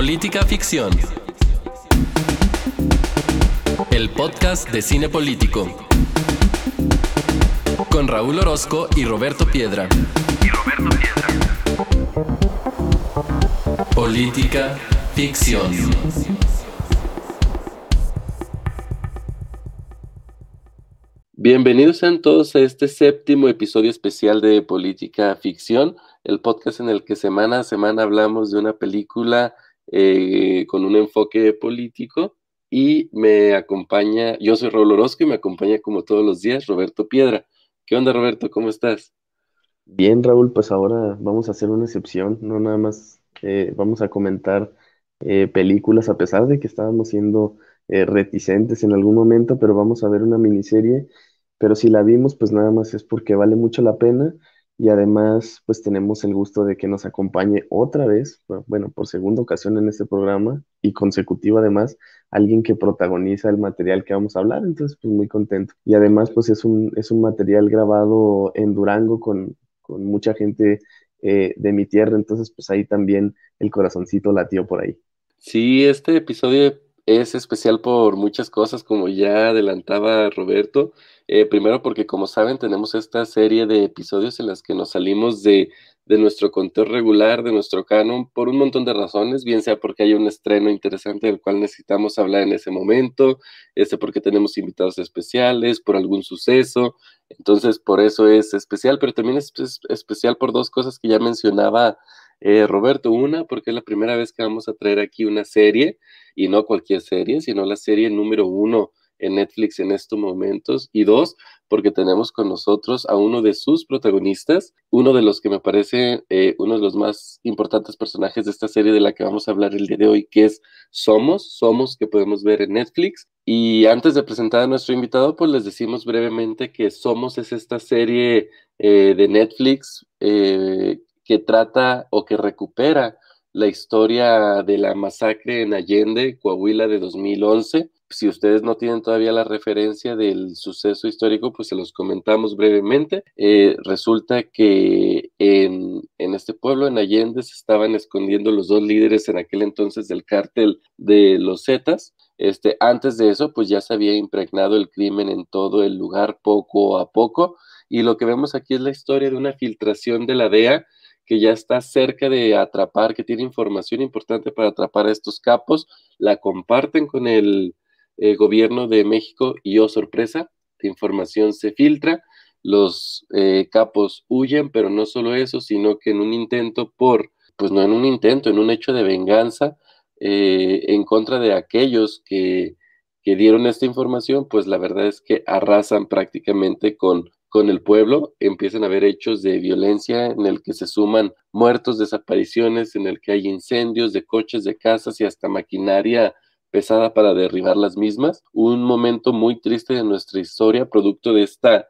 Política Ficción. El podcast de cine político. Con Raúl Orozco y Roberto Piedra. Y Roberto Piedra. Política Ficción. Bienvenidos sean todos a este séptimo episodio especial de Política Ficción, el podcast en el que semana a semana hablamos de una película eh, con un enfoque político y me acompaña, yo soy Raúl Orozco y me acompaña como todos los días Roberto Piedra. ¿Qué onda Roberto? ¿Cómo estás? Bien Raúl, pues ahora vamos a hacer una excepción, no nada más eh, vamos a comentar eh, películas a pesar de que estábamos siendo reticentes en algún momento, pero vamos a ver una miniserie pero si la vimos, pues nada más es porque vale mucho la pena y además pues tenemos el gusto de que nos acompañe otra vez, bueno, por segunda ocasión en este programa y consecutiva además, alguien que protagoniza el material que vamos a hablar, entonces pues muy contento. Y además pues es un, es un material grabado en Durango con, con mucha gente eh, de mi tierra, entonces pues ahí también el corazoncito latió por ahí. Sí, este episodio es especial por muchas cosas, como ya adelantaba Roberto. Eh, primero porque, como saben, tenemos esta serie de episodios en las que nos salimos de, de, nuestro conteo regular, de nuestro canon, por un montón de razones, bien sea porque hay un estreno interesante del cual necesitamos hablar en ese momento, este porque tenemos invitados especiales, por algún suceso. Entonces, por eso es especial, pero también es, es especial por dos cosas que ya mencionaba eh, Roberto, una, porque es la primera vez que vamos a traer aquí una serie, y no cualquier serie, sino la serie número uno en Netflix en estos momentos. Y dos, porque tenemos con nosotros a uno de sus protagonistas, uno de los que me parece eh, uno de los más importantes personajes de esta serie de la que vamos a hablar el día de hoy, que es Somos, Somos, que podemos ver en Netflix. Y antes de presentar a nuestro invitado, pues les decimos brevemente que Somos es esta serie eh, de Netflix que trata o que recupera la historia de la masacre en Allende, Coahuila de 2011. Si ustedes no tienen todavía la referencia del suceso histórico, pues se los comentamos brevemente. Eh, resulta que en, en, este pueblo, en Allende, se estaban escondiendo los dos líderes en aquel entonces del cártel de los Zetas. Este, antes de eso, pues ya se había impregnado el crimen en todo el lugar poco a poco. Y lo que vemos aquí es la historia de una filtración de la DEA que ya está cerca de atrapar, que tiene información importante para atrapar a estos capos, la comparten con el eh, gobierno de México y, oh sorpresa, la información se filtra, los eh, capos huyen, pero no solo eso, sino que en un intento por, pues no en un intento, en un hecho de venganza eh, en contra de aquellos que, que dieron esta información, pues la verdad es que arrasan prácticamente con con el pueblo, empiezan a haber hechos de violencia en el que se suman muertos, desapariciones, en el que hay incendios de coches, de casas y hasta maquinaria pesada para derribar las mismas. Un momento muy triste de nuestra historia, producto de esta,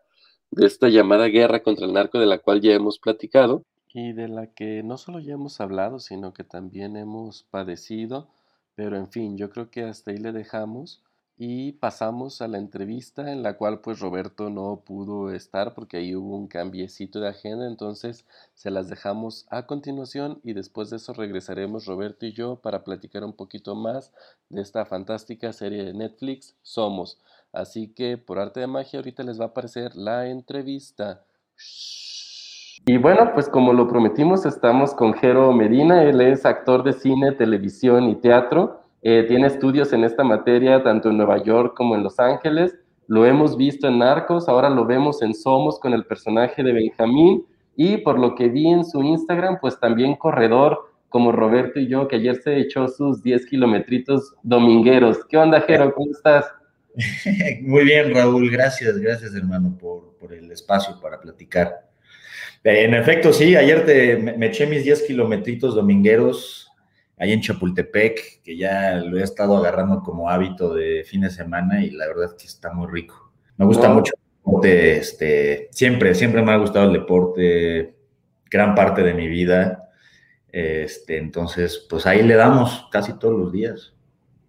de esta llamada guerra contra el narco de la cual ya hemos platicado. Y de la que no solo ya hemos hablado, sino que también hemos padecido. Pero en fin, yo creo que hasta ahí le dejamos y pasamos a la entrevista en la cual pues Roberto no pudo estar porque ahí hubo un cambiecito de agenda, entonces se las dejamos a continuación y después de eso regresaremos Roberto y yo para platicar un poquito más de esta fantástica serie de Netflix Somos. Así que por arte de magia ahorita les va a aparecer la entrevista. Y bueno, pues como lo prometimos, estamos con Jero Medina, él es actor de cine, televisión y teatro. Eh, tiene estudios en esta materia tanto en Nueva York como en Los Ángeles. Lo hemos visto en Narcos, ahora lo vemos en Somos con el personaje de Benjamín y por lo que vi en su Instagram, pues también corredor como Roberto y yo, que ayer se echó sus 10 kilometritos domingueros. ¿Qué onda, Jero? ¿Cómo estás? Muy bien, Raúl. Gracias, gracias, hermano, por, por el espacio para platicar. En efecto, sí, ayer te, me, eché mis 10 kilometritos domingueros ahí en Chapultepec, que ya lo he estado agarrando como hábito de fin de semana y la verdad es que está muy rico. Me gusta mucho el deporte, este, siempre, siempre me ha gustado el deporte, gran parte de mi vida. Este, entonces, pues ahí le damos casi todos los días.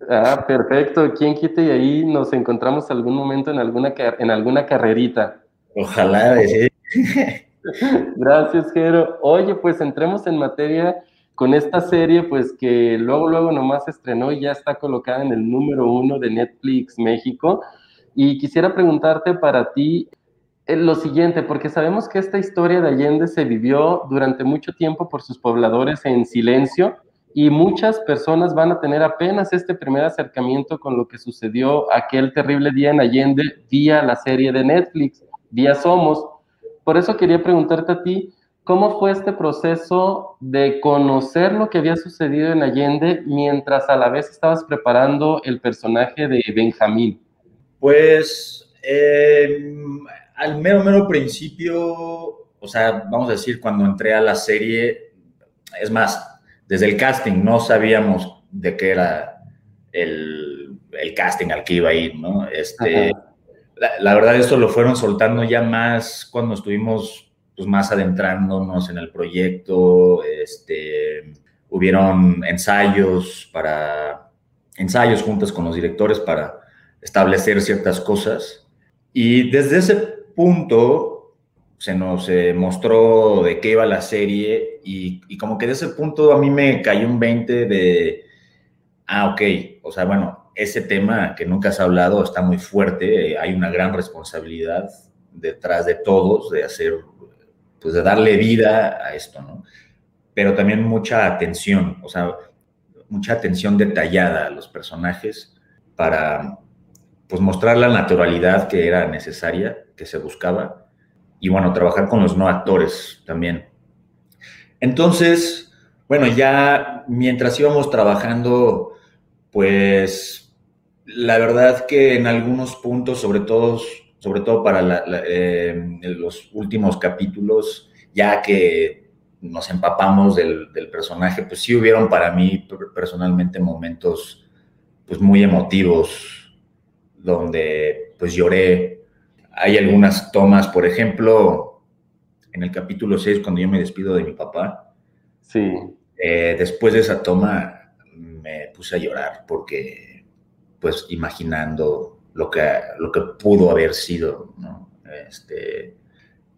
Ah, perfecto. ¿Quién quite y ahí nos encontramos algún momento en alguna, en alguna carrerita? Ojalá, sí. Gracias, Jero. Oye, pues entremos en materia con esta serie, pues que luego, luego nomás estrenó y ya está colocada en el número uno de Netflix México. Y quisiera preguntarte para ti eh, lo siguiente, porque sabemos que esta historia de Allende se vivió durante mucho tiempo por sus pobladores en silencio y muchas personas van a tener apenas este primer acercamiento con lo que sucedió aquel terrible día en Allende vía la serie de Netflix, vía Somos. Por eso quería preguntarte a ti, ¿cómo fue este proceso de conocer lo que había sucedido en Allende mientras a la vez estabas preparando el personaje de Benjamín? Pues eh, al mero, mero principio, o sea, vamos a decir, cuando entré a la serie, es más, desde el casting no sabíamos de qué era el, casting al que iba a ir, ¿no? Este, la, verdad, esto lo fueron soltando ya más cuando estuvimos pues, más adentrándonos en el proyecto, este, hubieron ensayos para, ensayos juntos con los directores para establecer ciertas cosas. Y desde ese punto, se nos eh, mostró de qué iba la serie y, como que de ese punto a mí me cayó un 20 de, ah, ok, o sea, bueno, ese tema que nunca has hablado está muy fuerte, hay una gran responsabilidad detrás de todos de hacer, pues de darle vida a esto, ¿no? Pero también mucha atención, o sea, mucha atención detallada a los personajes para, pues mostrar la naturalidad que era necesaria, que se buscaba y bueno, trabajar con los no actores también. Entonces, bueno, ya mientras íbamos trabajando, pues la verdad que en algunos puntos, sobre todo, sobre todo para eh, los últimos capítulos, ya que nos empapamos del, del, personaje, pues sí hubieron para mí personalmente momentos pues muy emotivos, donde pues lloré hay algunas tomas, por ejemplo, en el capítulo 6, cuando yo me despido de mi papá. Sí. Eh, después de esa toma me puse a llorar porque, pues, imaginando lo que, lo que pudo haber sido, ¿no? Este,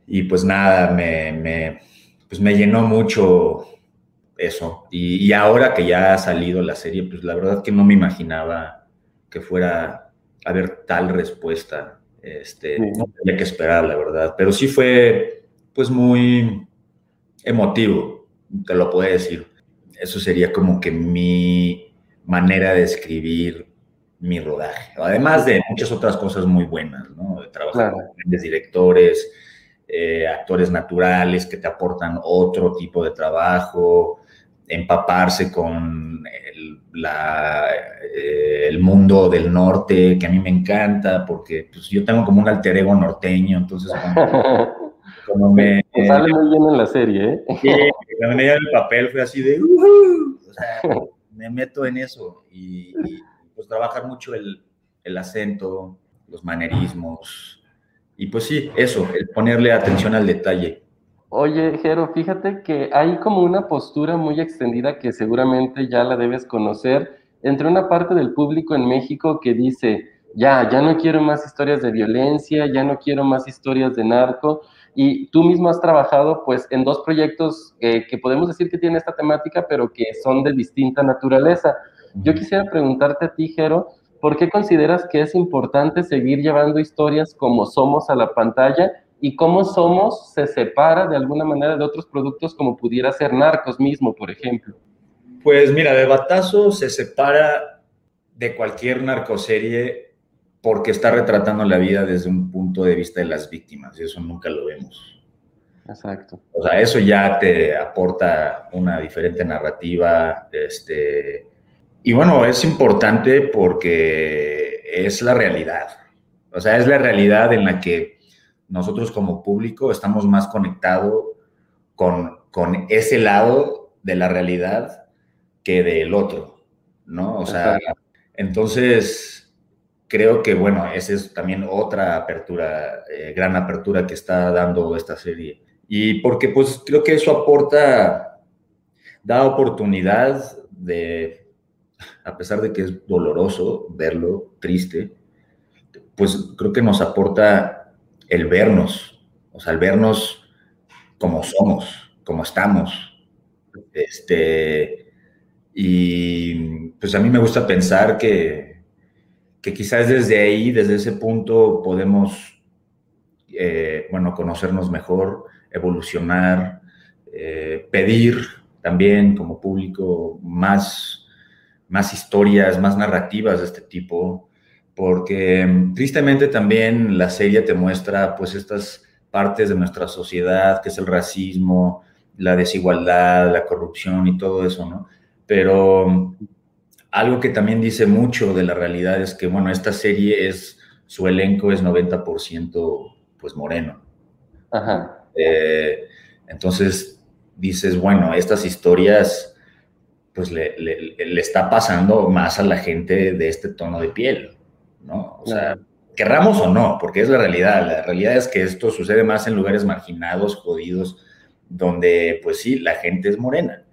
y pues nada, me, me, pues me llenó mucho eso. Y, y, ahora que ya ha salido la serie, pues la verdad que no me imaginaba que fuera a haber tal respuesta este, No tenía que esperar, la verdad. Pero sí fue, pues, muy emotivo, te lo puedo decir. Eso sería como que mi manera de escribir mi rodaje. Además de muchas otras cosas muy buenas, ¿no? De trabajar con grandes directores, eh, actores naturales que te aportan otro tipo de trabajo, empaparse con el, eh, el, mundo del norte, que a mí me encanta, porque pues, yo tengo como un alter ego norteño, entonces como, me... sale muy bien en la serie, ¿eh? Sí, cuando me el papel fue así de... o sea, me meto en eso y, pues trabajar mucho el, el acento, los manerismos, y pues sí, eso, el ponerle atención al detalle. Oye, Jero, fíjate que hay como una postura muy extendida que seguramente ya la debes conocer entre una parte del público en México que dice, ya, ya no quiero más historias de violencia, ya no quiero más historias de narco, y tú mismo has trabajado pues en dos proyectos que podemos decir que tienen esta temática, pero que son de distinta naturaleza. Yo quisiera preguntarte a ti, Jero, ¿por qué consideras que es importante seguir llevando historias como Somos a la pantalla y cómo Somos se separa de alguna manera de otros productos como pudiera ser Narcos mismo, por ejemplo. Pues mira, de Batazo se separa de cualquier narcoserie porque está retratando la vida desde un punto de vista de las víctimas y eso nunca lo vemos. Exacto. O sea, eso ya te aporta una diferente narrativa, este, y bueno, es importante porque es la realidad. O sea, es la realidad en la que nosotros como público estamos más conectados con, con ese lado de la realidad que del otro, ¿no? O sea, entonces creo que, bueno, esa es también otra apertura, eh, gran apertura que está dando esta serie. Y porque pues creo que eso aporta, da oportunidad de, a pesar de que es doloroso verlo, triste, pues creo que nos aporta el vernos, o sea, el vernos como somos, como estamos, Este, y pues a mí me gusta pensar que, que quizás desde ahí, desde ese punto, podemos, eh, bueno, conocernos mejor, evolucionar, eh, pedir también como público más, más historias, más narrativas de este tipo, porque mm, tristemente también la serie te muestra pues estas partes de nuestra sociedad, que es el racismo, la desigualdad, la corrupción y todo eso, ¿no? Pero mm, algo que también dice mucho de la realidad es que, bueno, esta serie es, su elenco es 90% pues moreno. Ajá. Eh, entonces dices, bueno, estas historias pues le, le, está pasando más a la gente de este tono de piel, ¿no? O sea, querramos o no, porque es la realidad. La realidad es que esto sucede más en lugares marginados, jodidos, donde pues sí, la gente es morena.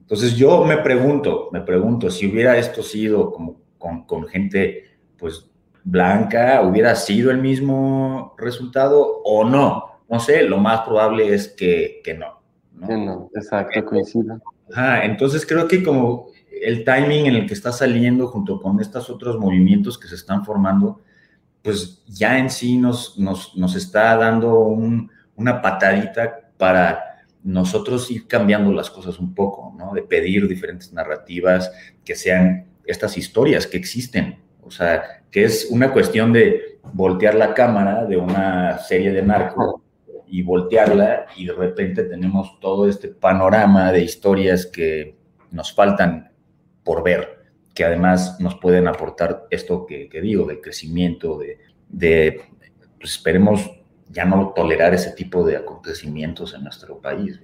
Entonces yo me pregunto, me pregunto, si hubiera esto sido como con, gente pues blanca, ¿hubiera sido el mismo resultado o no? No sé, lo más probable es que, que no. ¿no? exacto, coincido. Entonces creo que como el timing en el que está saliendo junto con estos otros movimientos que se están formando, pues ya en sí nos, nos, nos está dando una patadita para nosotros ir cambiando las cosas un poco, ¿no? De pedir diferentes narrativas que sean estas historias que existen. O sea, que es una cuestión de voltear la cámara de una serie de narcos y voltearla y de repente tenemos todo este panorama de historias que nos faltan por ver, que además nos pueden aportar esto que, digo, de crecimiento, de, de pues esperemos ya no tolerar ese tipo de acontecimientos en nuestro país.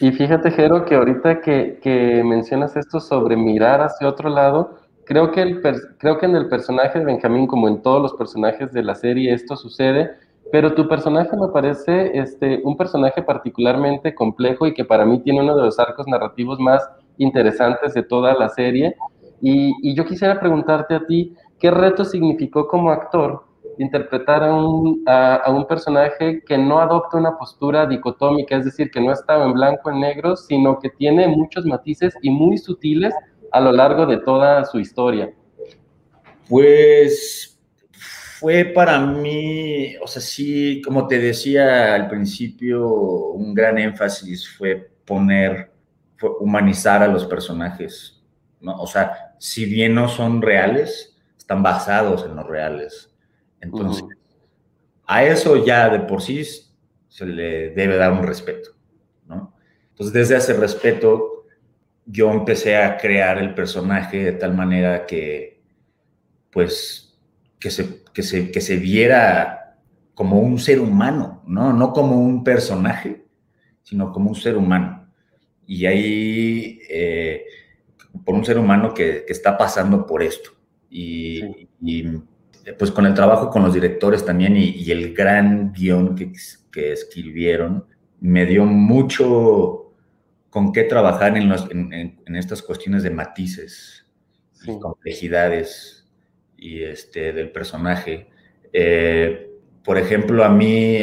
Y, fíjate, Jero, que ahorita que, que, mencionas esto sobre mirar hacia otro lado, creo que, el, creo que en el personaje de Benjamín, como en todos los personajes de la serie, esto sucede, pero tu personaje me parece este, un personaje particularmente complejo y que para mí tiene uno de los arcos narrativos más interesantes de toda la serie. Y, yo quisiera preguntarte a ti, ¿qué reto significó como actor interpretar a un, a, un, personaje que no adopta una postura dicotómica, es decir, que no está en blanco en negro, sino que tiene muchos matices y muy sutiles a lo largo de toda su historia. Pues fue para mí, o sea, sí, como te decía al principio, un gran énfasis fue poner, humanizar a los personajes, ¿no? O sea, si bien no son reales, están basados en los reales entonces, a eso ya de por sí se le debe dar un respeto, ¿no? Entonces, desde ese respeto, yo empecé a crear el personaje de tal manera que, pues, que se, que se, que se viera como un ser humano, ¿no? No como un personaje, sino como un ser humano. Y ahí, eh, por un ser humano que, que, está pasando por esto. Y, y pues con el trabajo con los directores también y, el gran guion que, que, escribieron, me dio mucho con qué trabajar en, en, estas cuestiones de matices y complejidades y este, del personaje. Eh, por ejemplo, a mí,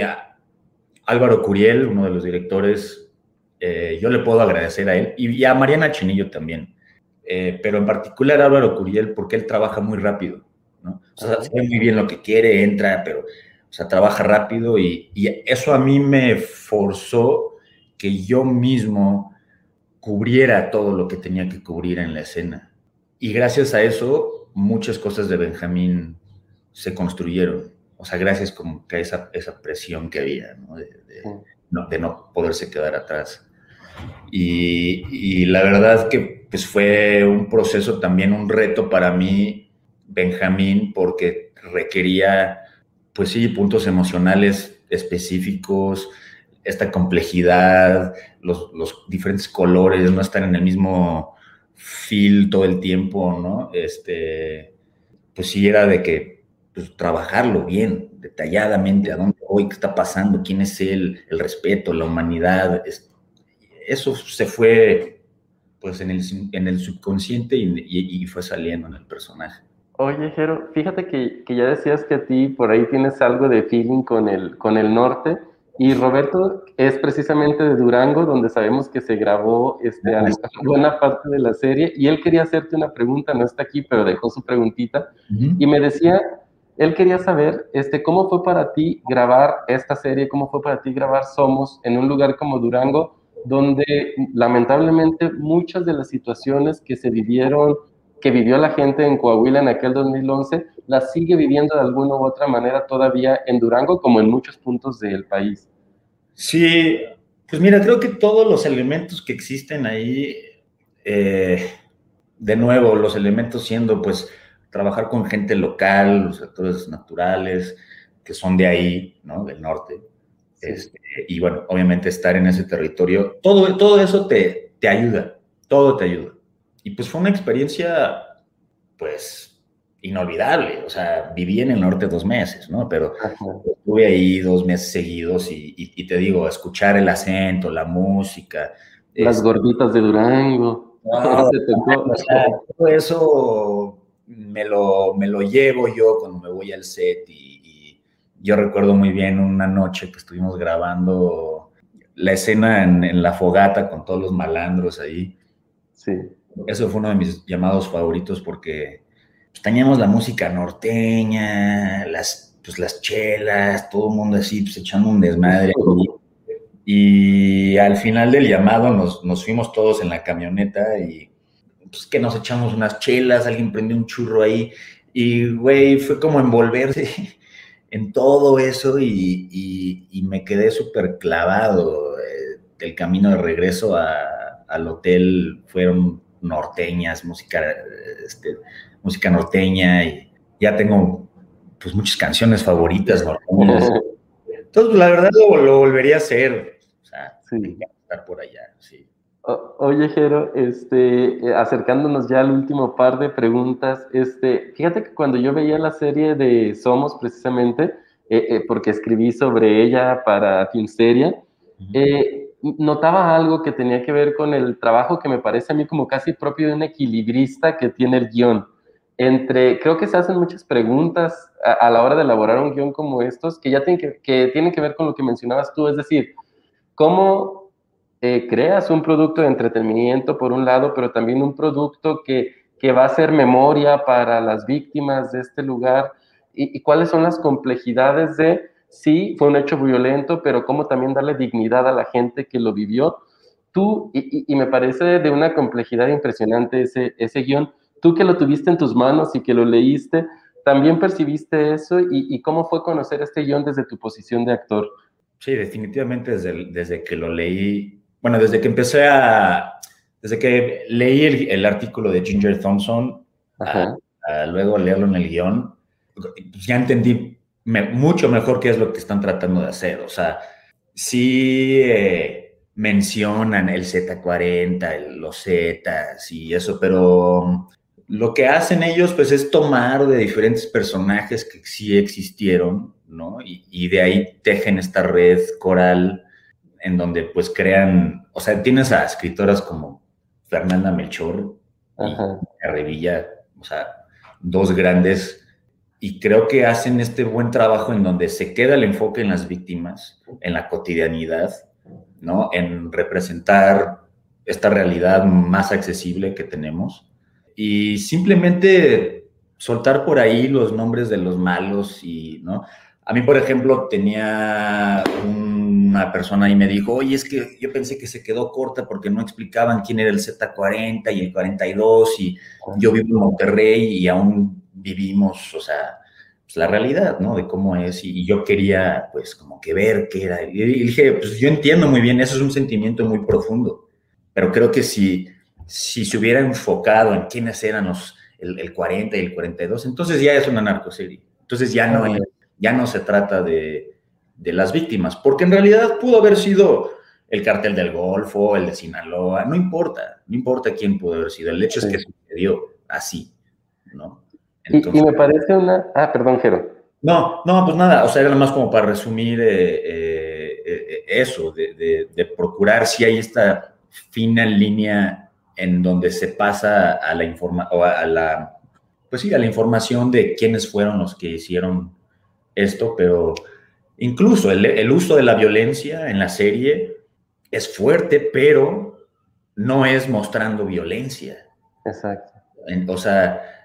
Álvaro Curiel, uno de los directores, eh, yo le puedo agradecer a él y, a Mariana Chinillo también, eh, pero en particular Álvaro Curiel porque él trabaja muy rápido ¿no? O sea, sabe muy bien lo que quiere, entra, pero, o sea, trabaja rápido y, eso a mí me forzó que yo mismo cubriera todo lo que tenía que cubrir en la escena. Y gracias a eso, muchas cosas de Benjamín se construyeron. O sea, gracias como que a esa, esa presión que había, ¿no? De, no, de no poderse quedar atrás. Y, y, la verdad que pues fue un proceso también, un reto para mí Benjamín porque requería, pues sí, puntos emocionales específicos, esta complejidad, los, diferentes colores, no estar en el mismo feel todo el tiempo, ¿no? Este, pues sí era de que pues, trabajarlo bien, detalladamente, a dónde voy, qué está pasando, quién es él, el respeto, la humanidad. eso se fue pues en el, en el subconsciente y fue saliendo en el personaje. Oye, Jero, fíjate que, ya decías que a ti por ahí tienes algo de feeling con el, con el norte, Y Roberto es precisamente de Durango, donde sabemos que se grabó este, buena parte de la serie, y él quería hacerte una pregunta, no está aquí, pero dejó su preguntita, y me decía, él quería saber, este, ¿cómo fue para ti grabar esta serie, cómo fue para ti grabar Somos en un lugar como Durango, donde lamentablemente muchas de las situaciones que se vivieron, que vivió la gente en Coahuila en aquel 2011, las sigue viviendo de alguna u otra manera todavía en Durango, como en muchos puntos del país. Sí, pues mira, creo que todos los elementos que existen ahí, eh, de nuevo, los elementos siendo pues trabajar con gente local, los actores naturales, que son de ahí, ¿no? Del norte. Este, y bueno, obviamente estar en ese territorio, todo, todo eso te, te ayuda, todo te ayuda. Y pues fue una experiencia, pues, inolvidable. O sea, viví en el norte dos meses, ¿no? Pero estuve ahí dos meses seguidos y, y, te digo, escuchar el acento, la música. Las gorditas de Durango. todo eso me lo, me lo llevo yo cuando me voy al set y, yo recuerdo muy bien una noche que estuvimos grabando la escena en, la fogata con todos los malandros ahí. Sí. Eso fue uno de mis llamados favoritos porque pues, teníamos la música norteña, las, pues, las chelas, todo el mundo así pues, echando un desmadre. Y al final del llamado nos, nos fuimos todos en la camioneta y pues que nos echamos unas chelas, alguien prendió un churro ahí y, güey, fue como envolverse en todo eso y, me quedé súper clavado. Eh, el camino de regreso al hotel fueron norteñas, música, este, música norteña y ya tengo pues muchas canciones favoritas norteñas. Entonces, la verdad lo, volvería a hacer. O sea, estar por allá, sí. Oye, Jero, este, eh, acercándonos ya al último par de preguntas, este, fíjate que cuando yo veía la serie de Somos, precisamente, eh, eh, porque escribí sobre ella para Filmsteria, notaba algo que tenía que ver con el trabajo que me parece a mí como casi propio de un equilibrista que tiene el guion. Entre, creo que se hacen muchas preguntas a, la hora de elaborar un guion como estos que ya tienen que, tienen que ver con lo que mencionabas tú, es decir, cómo eh, creas un producto de entretenimiento por un lado, pero también un producto que, que va a ser memoria para las víctimas de este lugar y, cuáles son las complejidades de, sí, fue un hecho violento, pero cómo también darle dignidad a la gente que lo vivió. Tú, y, me parece de una complejidad impresionante ese, ese guion, tú que lo tuviste en tus manos y que lo leíste, también percibiste eso y, cómo fue conocer este guion desde tu posición de actor. Sí, definitivamente desde, desde que lo leí bueno, desde que empecé a, desde que leí el, artículo de Ginger Thompson, a, luego leerlo en el guion, pues ya entendí mucho mejor qué es lo que están tratando de hacer. O sea, sí eh, mencionan el Z40, los Zetas y eso, pero lo que hacen ellos pues es tomar de diferentes personajes que sí existieron, ¿no? Y, y de ahí tejen esta red coral en donde pues crean, o sea, tienes a escritoras como Fernanda Melchor y Revilla, o sea, dos grandes, y creo que hacen este buen trabajo en donde se queda el enfoque en las víctimas, en la cotidianidad, ¿no? En representar esta realidad más accesible que tenemos y simplemente soltar por ahí los nombres de los malos y, ¿no? A mí, por ejemplo, tenía una persona y me dijo, oye, es que yo pensé que se quedó corta porque no explicaban quién era el Z40 y el 42 y yo vivo en Monterrey y aún vivimos, o sea, pues la realidad, ¿no? De cómo es y, yo quería, pues, como que ver qué era. Y dije, pues yo entiendo muy bien, eso es un sentimiento muy profundo, pero creo que si, si se hubiera enfocado en quiénes eran los, el, 40 y el 42, entonces ya es una narcoserie. Entonces ya no es ya no se trata de, las víctimas, porque en realidad pudo haber sido el cartel del Golfo, el de Sinaloa, no importa, no importa quién pudo haber sido, el hecho es que sucedió así, ¿no? Y, me parece una... Ah, perdón, Jero. No, no, pues nada, o sea, era más como para resumir eh, eh, eh, eso, de, de, procurar si hay esta fina línea en donde se pasa a la información, a la, pues sí, a la información de quiénes fueron los que hicieron esto, pero Incluso el, uso de la violencia en la serie es fuerte, pero no es mostrando violencia. Exacto. o sea,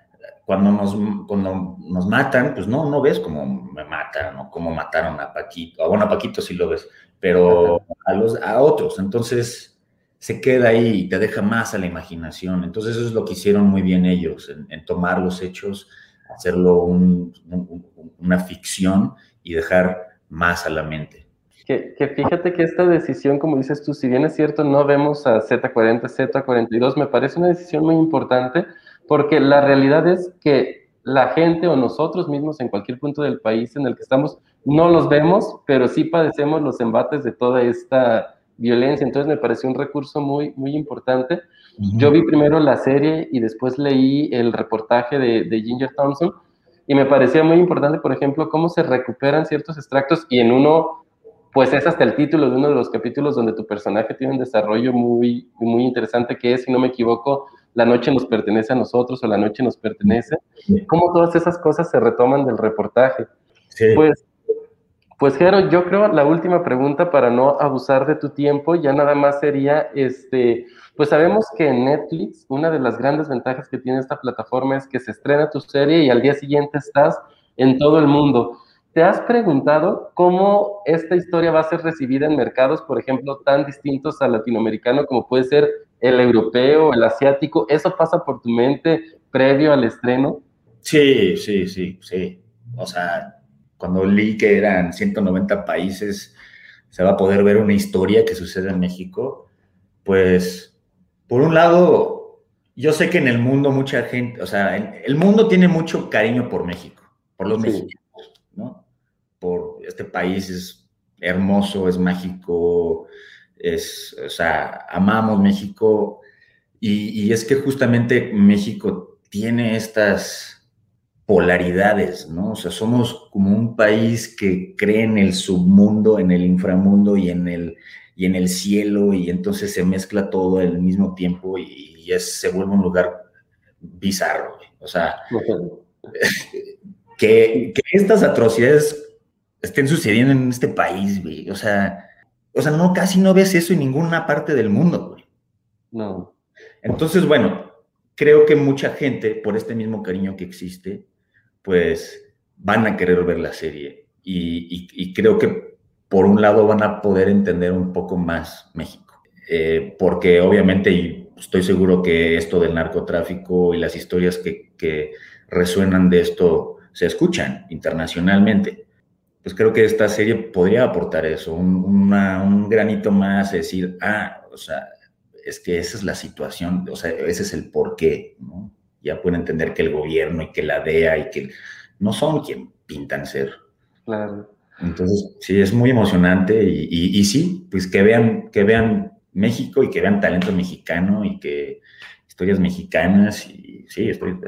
cuando nos, cuando nos matan, pues no, no ves cómo me matan o cómo mataron a Paquito. Bueno, a Paquito sí lo ves, pero a, los, a otros. Entonces se queda ahí y te deja más a la imaginación. Entonces eso es lo que hicieron muy bien ellos, en, tomar los hechos, hacerlo una ficción y dejar más a la mente. Que, fíjate que esta decisión, como dices tú, si bien es cierto, no vemos a Z40, Z42, me parece una decisión muy importante porque la realidad es que la gente o nosotros mismos en cualquier punto del país en el que estamos, no los vemos, pero sí padecemos los embates de toda esta violencia. Entonces me pareció un recurso muy, muy importante. Yo vi primero la serie y después leí el reportaje de, de Ginger Thompson y me parecía muy importante, por ejemplo, cómo se recuperan ciertos extractos y en uno, pues es hasta el título de uno de los capítulos donde tu personaje tiene un desarrollo muy, muy interesante que es, si no me equivoco, la noche nos pertenece a nosotros o la noche nos pertenece. Cómo todas esas cosas se retoman del reportaje. Pues, pues Jero, yo creo la última pregunta para no abusar de tu tiempo ya nada más sería, este, pues sabemos que en Netflix una de las grandes ventajas que tiene esta plataforma es que se estrena tu serie y al día siguiente estás en todo el mundo. ¿Te has preguntado cómo esta historia va a ser recibida en mercados, por ejemplo, tan distintos al latinoamericano como puede ser el europeo, el asiático? ¿Eso pasa por tu mente previo al estreno? Sí, sí, sí, sí. O sea, cuando leí que eran 190 países, se va a poder ver una historia que sucede en México, pues por un lado, yo sé que en el mundo mucha gente, o sea, el mundo tiene mucho cariño por México, por los mexicanos, ¿no? Por este país es hermoso, es mágico, es, o sea, amamos México y, y es que justamente México tiene estas polaridades, ¿no? O sea, somos como un país que cree en el submundo, en el inframundo y en el, y en el cielo y entonces se mezcla todo al mismo tiempo y, es, se vuelve un lugar bizarro. O sea, que, estas atrocidades estén sucediendo en este país, güey. O sea, o sea, no, casi no ves eso en ninguna parte del mundo, güey. No. Entonces, bueno, creo que mucha gente, por este mismo cariño que existe, pues van a querer ver la serie. y creo que por un lado van a poder entender un poco más México, eh, porque obviamente, y estoy seguro que esto del narcotráfico y las historias que, que resuenan de esto se escuchan internacionalmente. Pues creo que esta serie podría aportar eso, un, un granito más, decir, ah, o sea, es que esa es la situación, o sea, ese es el porqué, ¿no? Ya pueden entender que el gobierno y que la DEA y que no son quien pintan ser. Claro. Entonces, sí, es muy emocionante y, y, sí, pues que vean, que vean México y que vean talento mexicano y que historias mexicanas y sí, estoy...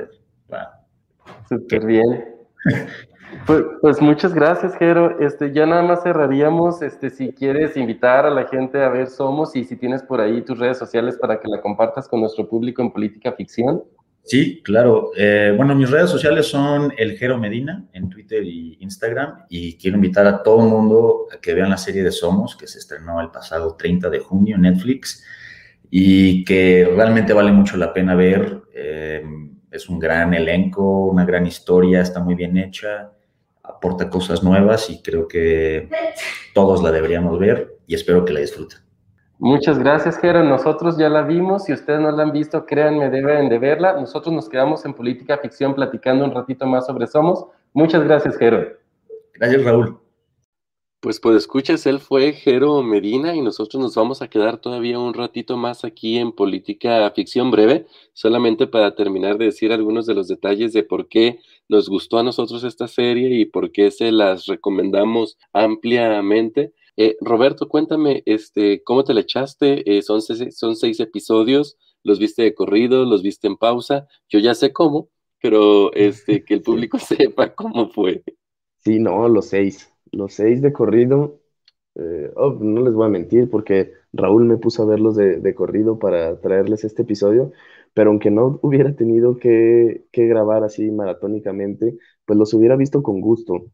Súper bien. Pues, pues, muchas gracias, Jero. Este, ya nada más cerraríamos, este, si quieres invitar a la gente a ver Somos y si tienes por ahí tus redes sociales para que la compartas con nuestro público en Política Ficción. Sí, claro. Eh, bueno, mis redes sociales son El Jero Medina en Twitter y Instagram y quiero invitar a todo el mundo a que vean la serie de Somos que se estrenó el pasado 30 de junio en Netflix y que realmente vale mucho la pena ver. Eh, es un gran elenco, una gran historia, está muy bien hecha, aporta cosas nuevas y creo que todos la deberíamos ver y espero que la disfruten. Muchas gracias, Jero. Nosotros ya la vimos. Si ustedes no la han visto, créanme, deben de verla. Nosotros nos quedamos en Política Ficción platicando un ratito más sobre Somos. Muchas gracias, Jero. Gracias, Raúl. Pues pues escuchas, él fue Jero Medina y nosotros nos vamos a quedar todavía un ratito más aquí en Política Ficción Breve, solamente para terminar de decir algunos de los detalles de por qué nos gustó a nosotros esta serie y por qué se las recomendamos ampliamente. Eh, Roberto, cuéntame, este, ¿cómo te le echaste? Eh, son, seis, son seis episodios, los viste de corrido, los viste en pausa. Yo ya sé cómo, pero este, que el público sepa cómo fue. Sí, no, los seis. Los seis de corrido, eh, oh, no les voy a mentir porque Raúl me puso a verlos de, de, corrido para traerles este episodio, pero aunque no hubiera tenido que, que grabar así maratónicamente, pues los hubiera visto con gusto,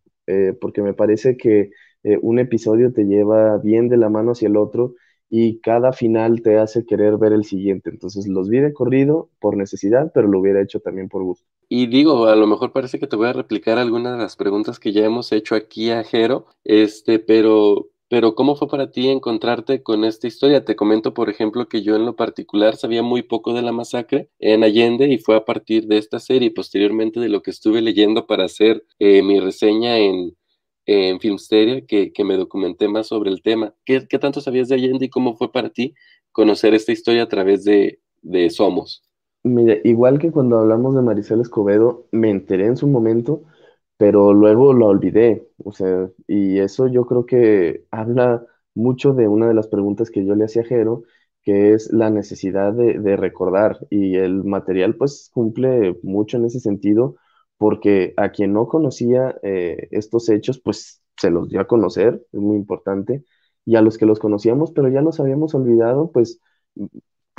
porque me parece que eh, un episodio te lleva bien de la mano hacia el otro y cada final te hace querer ver el siguiente. Entonces los vi de corrido por necesidad, pero lo hubiera hecho también por gusto. Y digo, a lo mejor parece que te voy a replicar algunas de las preguntas que ya hemos hecho aquí a Jero, este, pero, pero ¿cómo fue para ti encontrarte con esta historia? Te comento, por ejemplo, que yo en lo particular sabía muy poco de la masacre en Allende y fue a partir de esta serie y posteriormente de lo que estuve leyendo para hacer eh, mi reseña en, en Filmsteria que, que, me documenté más sobre el tema. ¿Qué, ¿Qué, tanto sabías de Allende y cómo fue para ti conocer esta historia a través de, de Somos? Mira, igual que cuando hablamos de Maricel Escobedo, me enteré en su momento, pero luego lo olvidé. O sea, y eso yo creo que habla mucho de una de las preguntas que yo le hacía a Jero, que es la necesidad de, de recordar. Y el material pues cumple mucho en ese sentido porque a quien no conocía eh, estos hechos, pues se los dio a conocer, es muy importante, y a los que los conocíamos, pero ya los habíamos olvidado, pues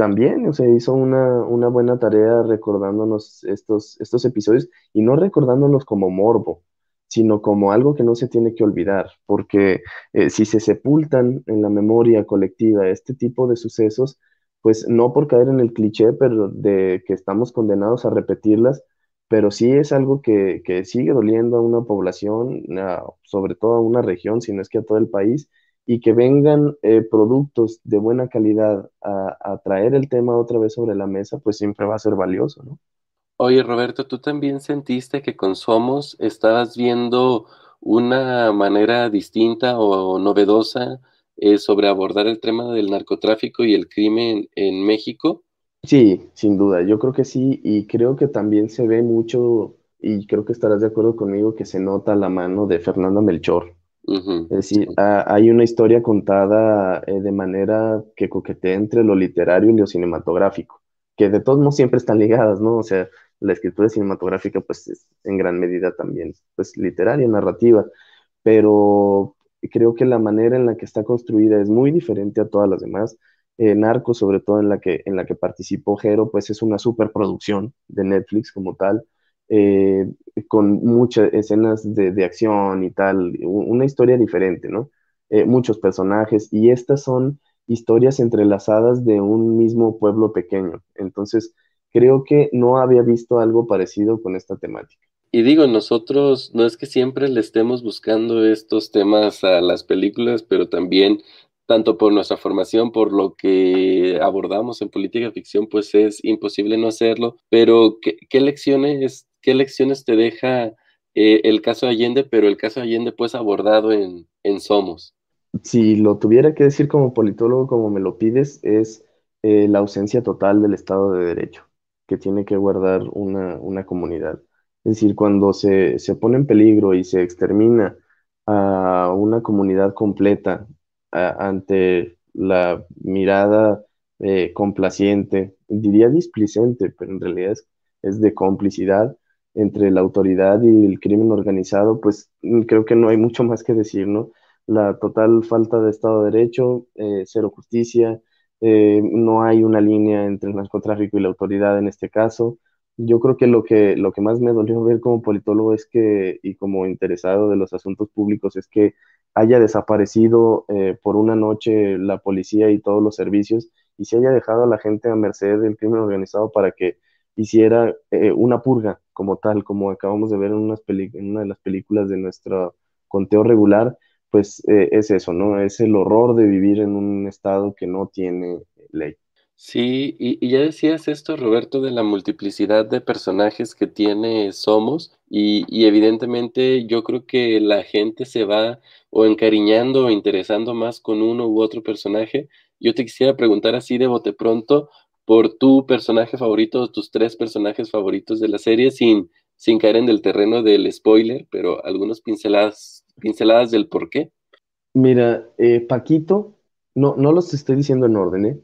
también, o sea, hizo una, una buena tarea recordándonos estos, estos episodios y no recordándonos como morbo, sino como algo que no se tiene que olvidar, porque eh, si se sepultan en la memoria colectiva este tipo de sucesos, pues no por caer en el cliché, pero de que estamos condenados a repetirlas, pero sí es algo que, que sigue doliendo a una población, sobre todo a una región, si no es que a todo el país, y que vengan eh, productos de buena calidad a, a, traer el tema otra vez sobre la mesa, pues siempre va a ser valioso, ¿no? Oye, Roberto, ¿tú también sentiste que con Somos estabas viendo una manera distinta o novedosa eh, sobre abordar el tema del narcotráfico y el crimen en México? Sí, sin duda, yo creo que sí, y creo que también se ve mucho, y creo que estarás de acuerdo conmigo, que se nota la mano de Fernanda Melchor. Es decir, ha- hay una historia contada eh, de manera que coquetea entre lo literario y lo cinematográfico, que de todos modos siempre están ligadas, ¿no? O sea, la escritura cinematográfica, pues, es en gran medida también, pues, literaria, narrativa, pero creo que la manera en la que está construida es muy diferente a todas las demás. Eh, Narcos, sobre todo en la que, en la que participó Jero, pues es una superproducción de Netflix como tal, eh, con muchas escenas de, de acción y tal, una historia diferente, ¿no? Eh, muchos personajes, y estas son historias entrelazadas de un mismo pueblo pequeño. Entonces, creo que no había visto algo parecido con esta temática. Y digo, nosotros no es que siempre le estemos buscando estos temas a las películas, pero también, tanto por nuestra formación, por lo que abordamos en política ficción, pues es imposible no hacerlo. Pero, ¿qué, qué lecciones, qué lecciones te deja eh, el caso de Allende, pero el caso de Allende, pues abordado en, en Somos? Si lo tuviera que decir como politólogo, como me lo pides, es eh, la ausencia total del Estado de Derecho que tiene que guardar una, una comunidad. Es decir, cuando se, se pone en peligro y se extermina a una comunidad completa ante la mirada eh, complaciente, diría displicente, pero en realidad es de complicidad entre la autoridad y el crimen organizado, pues mm, creo que no hay mucho más que decir, ¿no? La total falta de Estado de Derecho, eh, cero justicia, eh, no hay una línea entre el narcotráfico y la autoridad en este caso. Yo creo que lo que, lo que más me dolió ver como politólogo es que, y como interesado de los asuntos públicos, es que haya desaparecido eh, por una noche la policía y todos los servicios y se haya dejado a la gente a merced del crimen organizado para que hiciera eh, una purga como tal, como acabamos de ver en, una de las películas de nuestro conteo regular, pues eh, es eso, ¿no? Es el horror de vivir en un estado que no tiene ley. Sí, y, y ya decías esto, Roberto, de la multiplicidad de personajes que tiene Somos, y, y evidentemente yo creo que la gente se va o encariñando o interesando más con uno u otro personaje. Yo te quisiera preguntar así de bote pronto por tu personaje favorito tus tres personajes favoritos de la serie, sin, sin caer en el terreno del spoiler, pero algunas pinceladas, pinceladas del por qué. Mira, eh, Paquito, no, no los estoy diciendo en orden, ¿eh?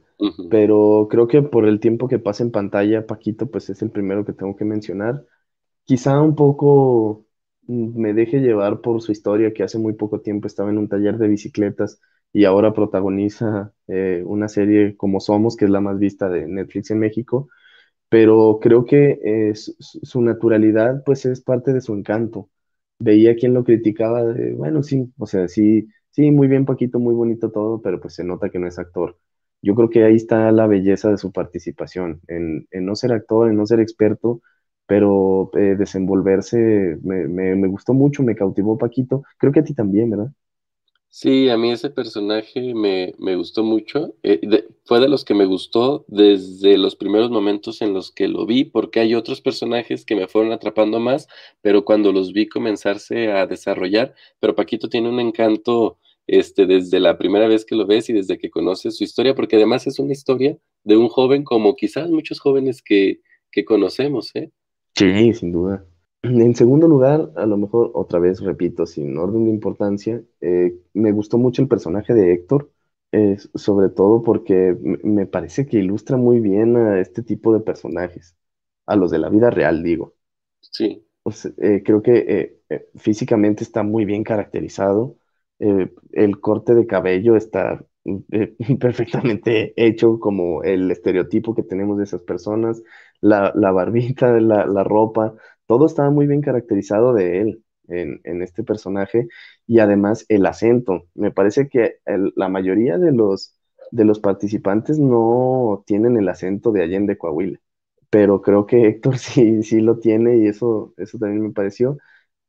Pero creo que por el tiempo que pasa en pantalla, Paquito, pues es el primero que tengo que mencionar. Quizá un poco me deje llevar por su historia, que hace muy poco tiempo estaba en un taller de bicicletas y ahora protagoniza eh, una serie como Somos, que es la más vista de Netflix en México, pero creo que eh, su, naturalidad pues es parte de su encanto. veía quien lo criticaba, de, bueno, sí, o sea, sí, sí, muy bien Paquito, muy bonito todo, pero pues se nota que no es actor. Yo creo que ahí está la belleza de su participación, en, en no ser actor, en no ser experto, pero eh, desenvolverse me, me, me gustó mucho, me cautivó Paquito. Creo que a ti también, ¿verdad? Sí, a mí ese personaje me, me gustó mucho. Eh, de- fue de los que me gustó desde los primeros momentos en los que lo vi, porque hay otros personajes que me fueron atrapando más, pero cuando los vi comenzarse a desarrollar, pero Paquito tiene un encanto este, desde la primera vez que lo ves y desde que conoces su historia, porque además es una historia de un joven como quizás muchos jóvenes que, que conocemos, ¿eh? Sí, sin duda. En segundo lugar, a lo mejor otra vez repito, sin orden de importancia, eh, me gustó mucho el personaje de Héctor, eh, sobre todo porque me parece que ilustra muy bien a este tipo de personajes, a los de la vida real, digo. Sí, O sea, eh, creo que físicamente está muy bien caracterizado. el corte de cabello está perfectamente hecho como el estereotipo que tenemos de esas personas. La, la barbita, la, la ropa, todo estaba muy bien caracterizado de él en, este personaje. Y además el acento. Me parece que la mayoría de los, de los participantes no tienen el acento de Allende, Coahuila pero creo que Héctor sí, sí lo tiene y eso, eso también me pareció.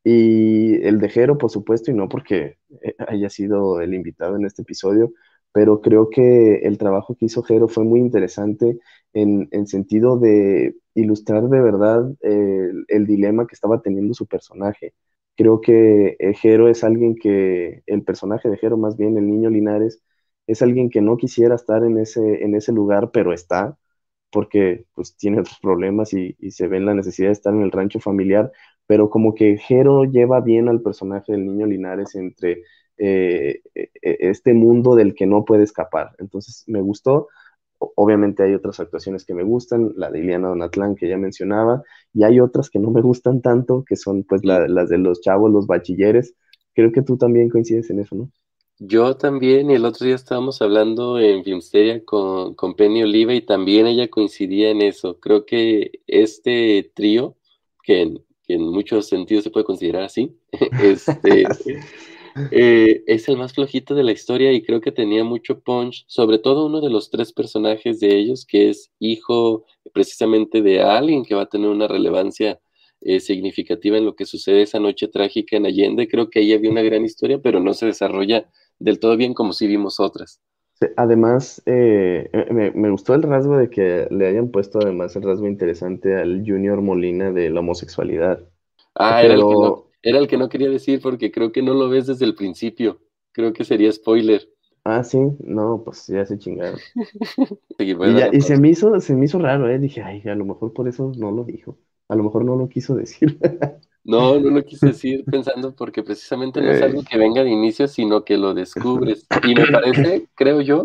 Y el de Jero, por supuesto, y no porque eh, haya sido el invitado en este episodio, pero creo que el trabajo que hizo Jero fue muy interesante en, en sentido de ilustrar de verdad eh, el, dilema que estaba teniendo su personaje. Creo que eh, Jero es alguien que, el personaje de Jero, más bien el niño Linares, es alguien que no quisiera estar en ese, en ese lugar, pero está porque pues tiene otros problemas y, y se ve en la necesidad de estar en el rancho familiar, pero como que Jero lleva bien al personaje del niño Linares entre eh, e- e- este mundo del que no puede escapar. Entonces me gustó. Obviamente hay otras actuaciones que me gustan, la de Iliana Donatlán que ya mencionaba, y hay otras que no me gustan tanto, que son pues la- las de los chavos, los bachilleres. Creo que tú también coincides en eso, ¿no? Yo también, y el otro día estábamos hablando en Filmsteria con, con Penny Oliva y también ella coincidía en eso. Creo que este trío, que en, que en muchos sentidos se puede considerar así, este, eh, es el más flojito de la historia y creo que tenía mucho punch, sobre todo uno de los tres personajes de ellos, que es hijo precisamente de alguien que va a tener una relevancia eh, significativa en lo que sucede esa noche trágica en Allende. Creo que ahí había una gran historia, pero no se desarrolla del todo bien como si vimos otras. Además, eh, me, me gustó el rasgo de que le hayan puesto además el rasgo interesante al Junior Molina de la homosexualidad. Ah, era el que no, Pero, era el que no quería decir porque creo que no lo ves desde el principio. Creo que sería spoiler. ah, sí, no, pues ya se chingaron. A Y, ya, se me hizo, se me hizo raro, ¿eh? Dije, ay, a lo mejor por eso no lo dijo. A lo mejor no lo quiso decir. No, no lo quise decir pensando porque precisamente no es algo que venga de inicio, sino que lo descubres. Y me parece, creo yo,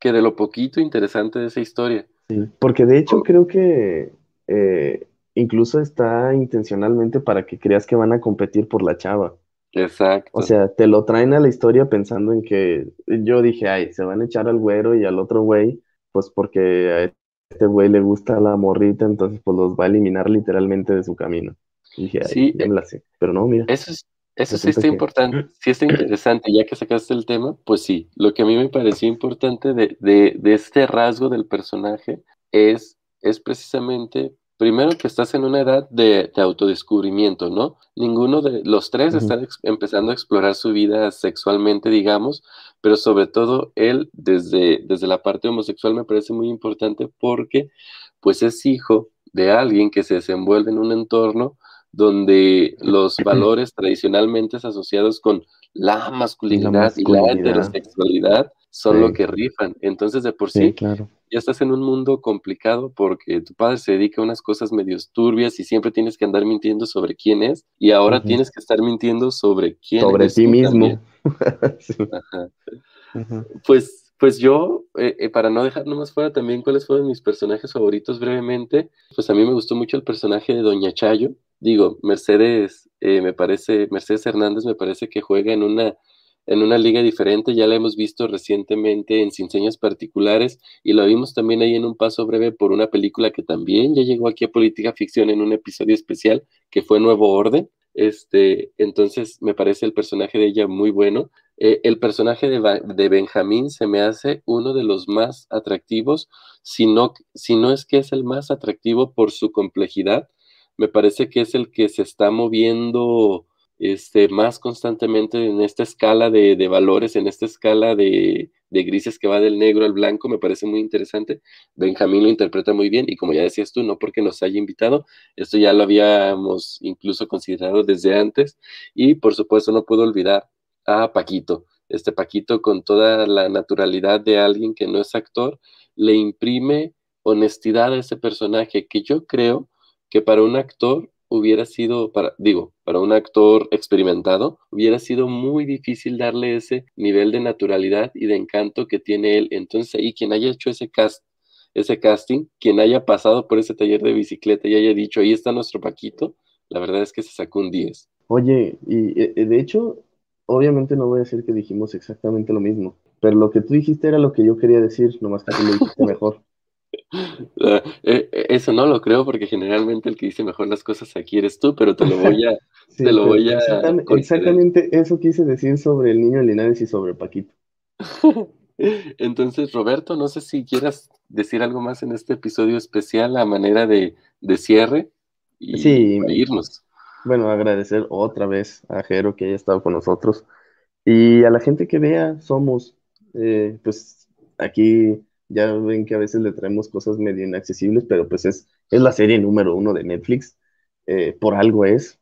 que de lo poquito interesante de esa historia. sí, porque de hecho creo que eh, incluso está intencionalmente para que creas que van a competir por la chava. O Exacto. sea, te lo traen a la historia pensando en que yo dije, ay, se van a echar al güero y al otro güey, pues porque a este güey le gusta la morrita, entonces pues los va a eliminar literalmente de su camino. Y dije, ay, Sí, ya eh, me la sé. Pero no, mira, eso es, eso sí está que... importante, sí está interesante, ya que sacaste el tema, pues sí, lo que a mí me pareció importante de, de, de este rasgo del personaje es, es precisamente, primero que estás en una edad de, de autodescubrimiento, ¿no? Ninguno de los tres Ujú, están ex- empezando a explorar su vida sexualmente, digamos, pero sobre todo él, desde, desde la parte homosexual, me parece muy importante porque, pues, es hijo de alguien que se desenvuelve en un entorno donde los valores tradicionalmente asociados con la La masculinidad y la heterosexualidad son lo que rifan. Entonces, de por sí, sí, claro. Ya estás en un mundo complicado porque tu padre se dedica a unas cosas medio turbias y siempre tienes que andar mintiendo sobre quién es y ahora tienes que estar mintiendo sobre quién Sobre eres ti mismo. Sí. Ajá. Pues, pues yo, eh, eh, para no dejar nomás fuera también cuáles fueron mis personajes favoritos brevemente, pues a mí me gustó mucho el personaje de Doña Chayo. Digo, Mercedes, eh, me parece, Mercedes Hernández me parece que juega en una, en una liga diferente, ya la hemos visto recientemente en Sin Señas Particulares y lo vimos también ahí en un paso breve por una película que también ya llegó aquí a Política Ficción en un episodio especial que fue Nuevo Orden. Este, entonces me parece el personaje de ella muy bueno. Eh, el personaje de, de, Benjamín se me hace uno de los más atractivos, si no, si no es que es el más atractivo por su complejidad. Me parece que es el que se está moviendo este, más constantemente en esta escala de, valores, en esta escala de, de, grises que va del negro al blanco, me parece muy interesante. Benjamín lo interpreta muy bien y como ya decías tú, no porque nos haya invitado, esto ya lo habíamos incluso considerado desde antes y por supuesto no puedo olvidar a Paquito. Este Paquito con toda la naturalidad de alguien que no es actor, le imprime honestidad a ese personaje que yo creo que para un actor hubiera sido, para, digo, para un actor experimentado, hubiera sido muy difícil darle ese nivel de naturalidad y de encanto que tiene él. Entonces ahí quien haya hecho ese cast, ese casting, quien haya pasado por ese taller de bicicleta y haya dicho, ahí está nuestro Paquito, la verdad es que se sacó un 10. Oye, y eh, de hecho, obviamente no voy a decir que dijimos exactamente lo mismo, pero lo que tú dijiste era lo que yo quería decir, nomás que tú lo dijiste mejor. Eh, eh, eso no lo creo porque generalmente el que dice mejor las cosas aquí eres tú, pero te lo voy a... te lo voy a exactamente, eso quise decir sobre el niño Linares y sobre Paquito. Entonces, Roberto, no sé si quieras decir algo más en este episodio especial a manera de, de cierre y sí, irnos. Bueno, agradecer otra vez a Jero que haya estado con nosotros y a la gente que vea, somos, eh, pues aquí ya ven que a veces le traemos cosas medio inaccesibles, pero pues es, es la serie número uno de Netflix. Eh, por algo es.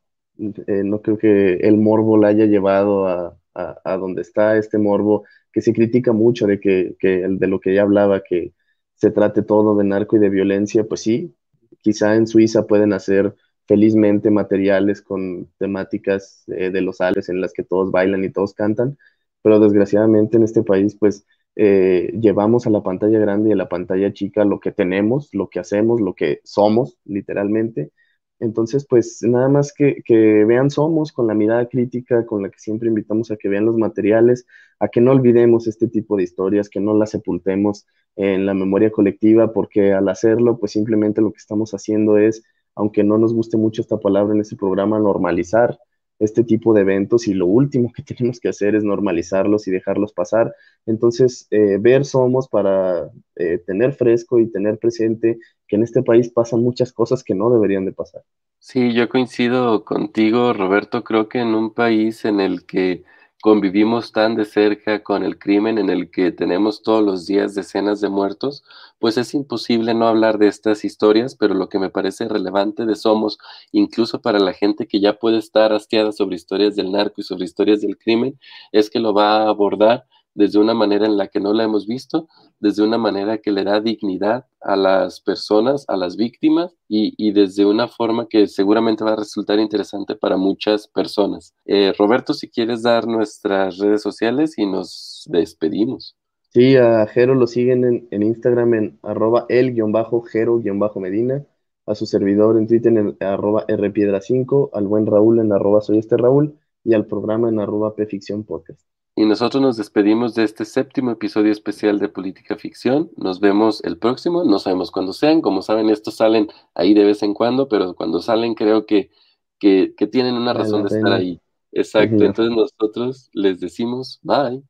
Eh, no creo que el morbo la haya llevado a, a, donde está este morbo, que se critica mucho de que, que de lo que ya hablaba, que se trate todo de narco y de violencia. Pues sí, quizá en Suiza pueden hacer felizmente materiales con temáticas eh, de los ales en las que todos bailan y todos cantan, pero desgraciadamente en este país pues eh, llevamos a la pantalla grande y a la pantalla chica lo que tenemos, lo que hacemos, lo que somos, literalmente. Entonces, pues nada más que, que, vean Somos con la mirada crítica, con la que siempre invitamos a que vean los materiales, a que no olvidemos este tipo de historias, que no las sepultemos en la memoria colectiva, porque al hacerlo, pues simplemente lo que estamos haciendo es, aunque no nos guste mucho esta palabra en este programa, normalizar este tipo de eventos y lo último que tenemos que hacer es normalizarlos y dejarlos pasar. Entonces, eh, ver somos para eh, tener fresco y tener presente que en este país pasan muchas cosas que no deberían de pasar. Sí, yo coincido contigo, Roberto. Creo que en un país en el que convivimos tan de cerca con el crimen en el que tenemos todos los días decenas de muertos, pues es imposible no hablar de estas historias, pero lo que me parece relevante de Somos, incluso para la gente que ya puede estar hastiada sobre historias del narco y sobre historias del crimen, es que lo va a abordar desde una manera en la que no la hemos visto, desde una manera que le da dignidad a las personas, a las víctimas y, desde una forma que seguramente va a resultar interesante para muchas personas. Eh, Roberto, si quieres dar nuestras redes sociales y nos despedimos. Sí, a Jero lo siguen en, Instagram en arroba el-jero-medina, a su servidor en Twitter en arroba rpiedra5, al buen Raúl en arroba soy este Raúl y al programa en arroba pficción podcast. Y nosotros nos despedimos de este séptimo episodio especial de Política Ficción. Nos vemos el próximo, no sabemos cuándo sean, como saben, estos salen ahí de vez en cuando, pero cuando salen creo que, que, tienen una razón de estar ahí. Exacto, entonces nosotros les decimos bye.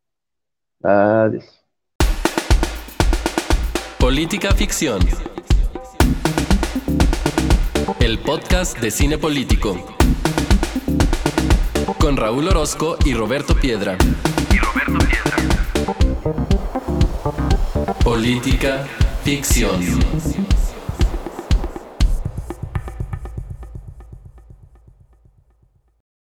Adiós. Política Ficción. El podcast de cine político con Raúl Orozco y Roberto Piedra. Y Roberto Piedra. Política, ficción.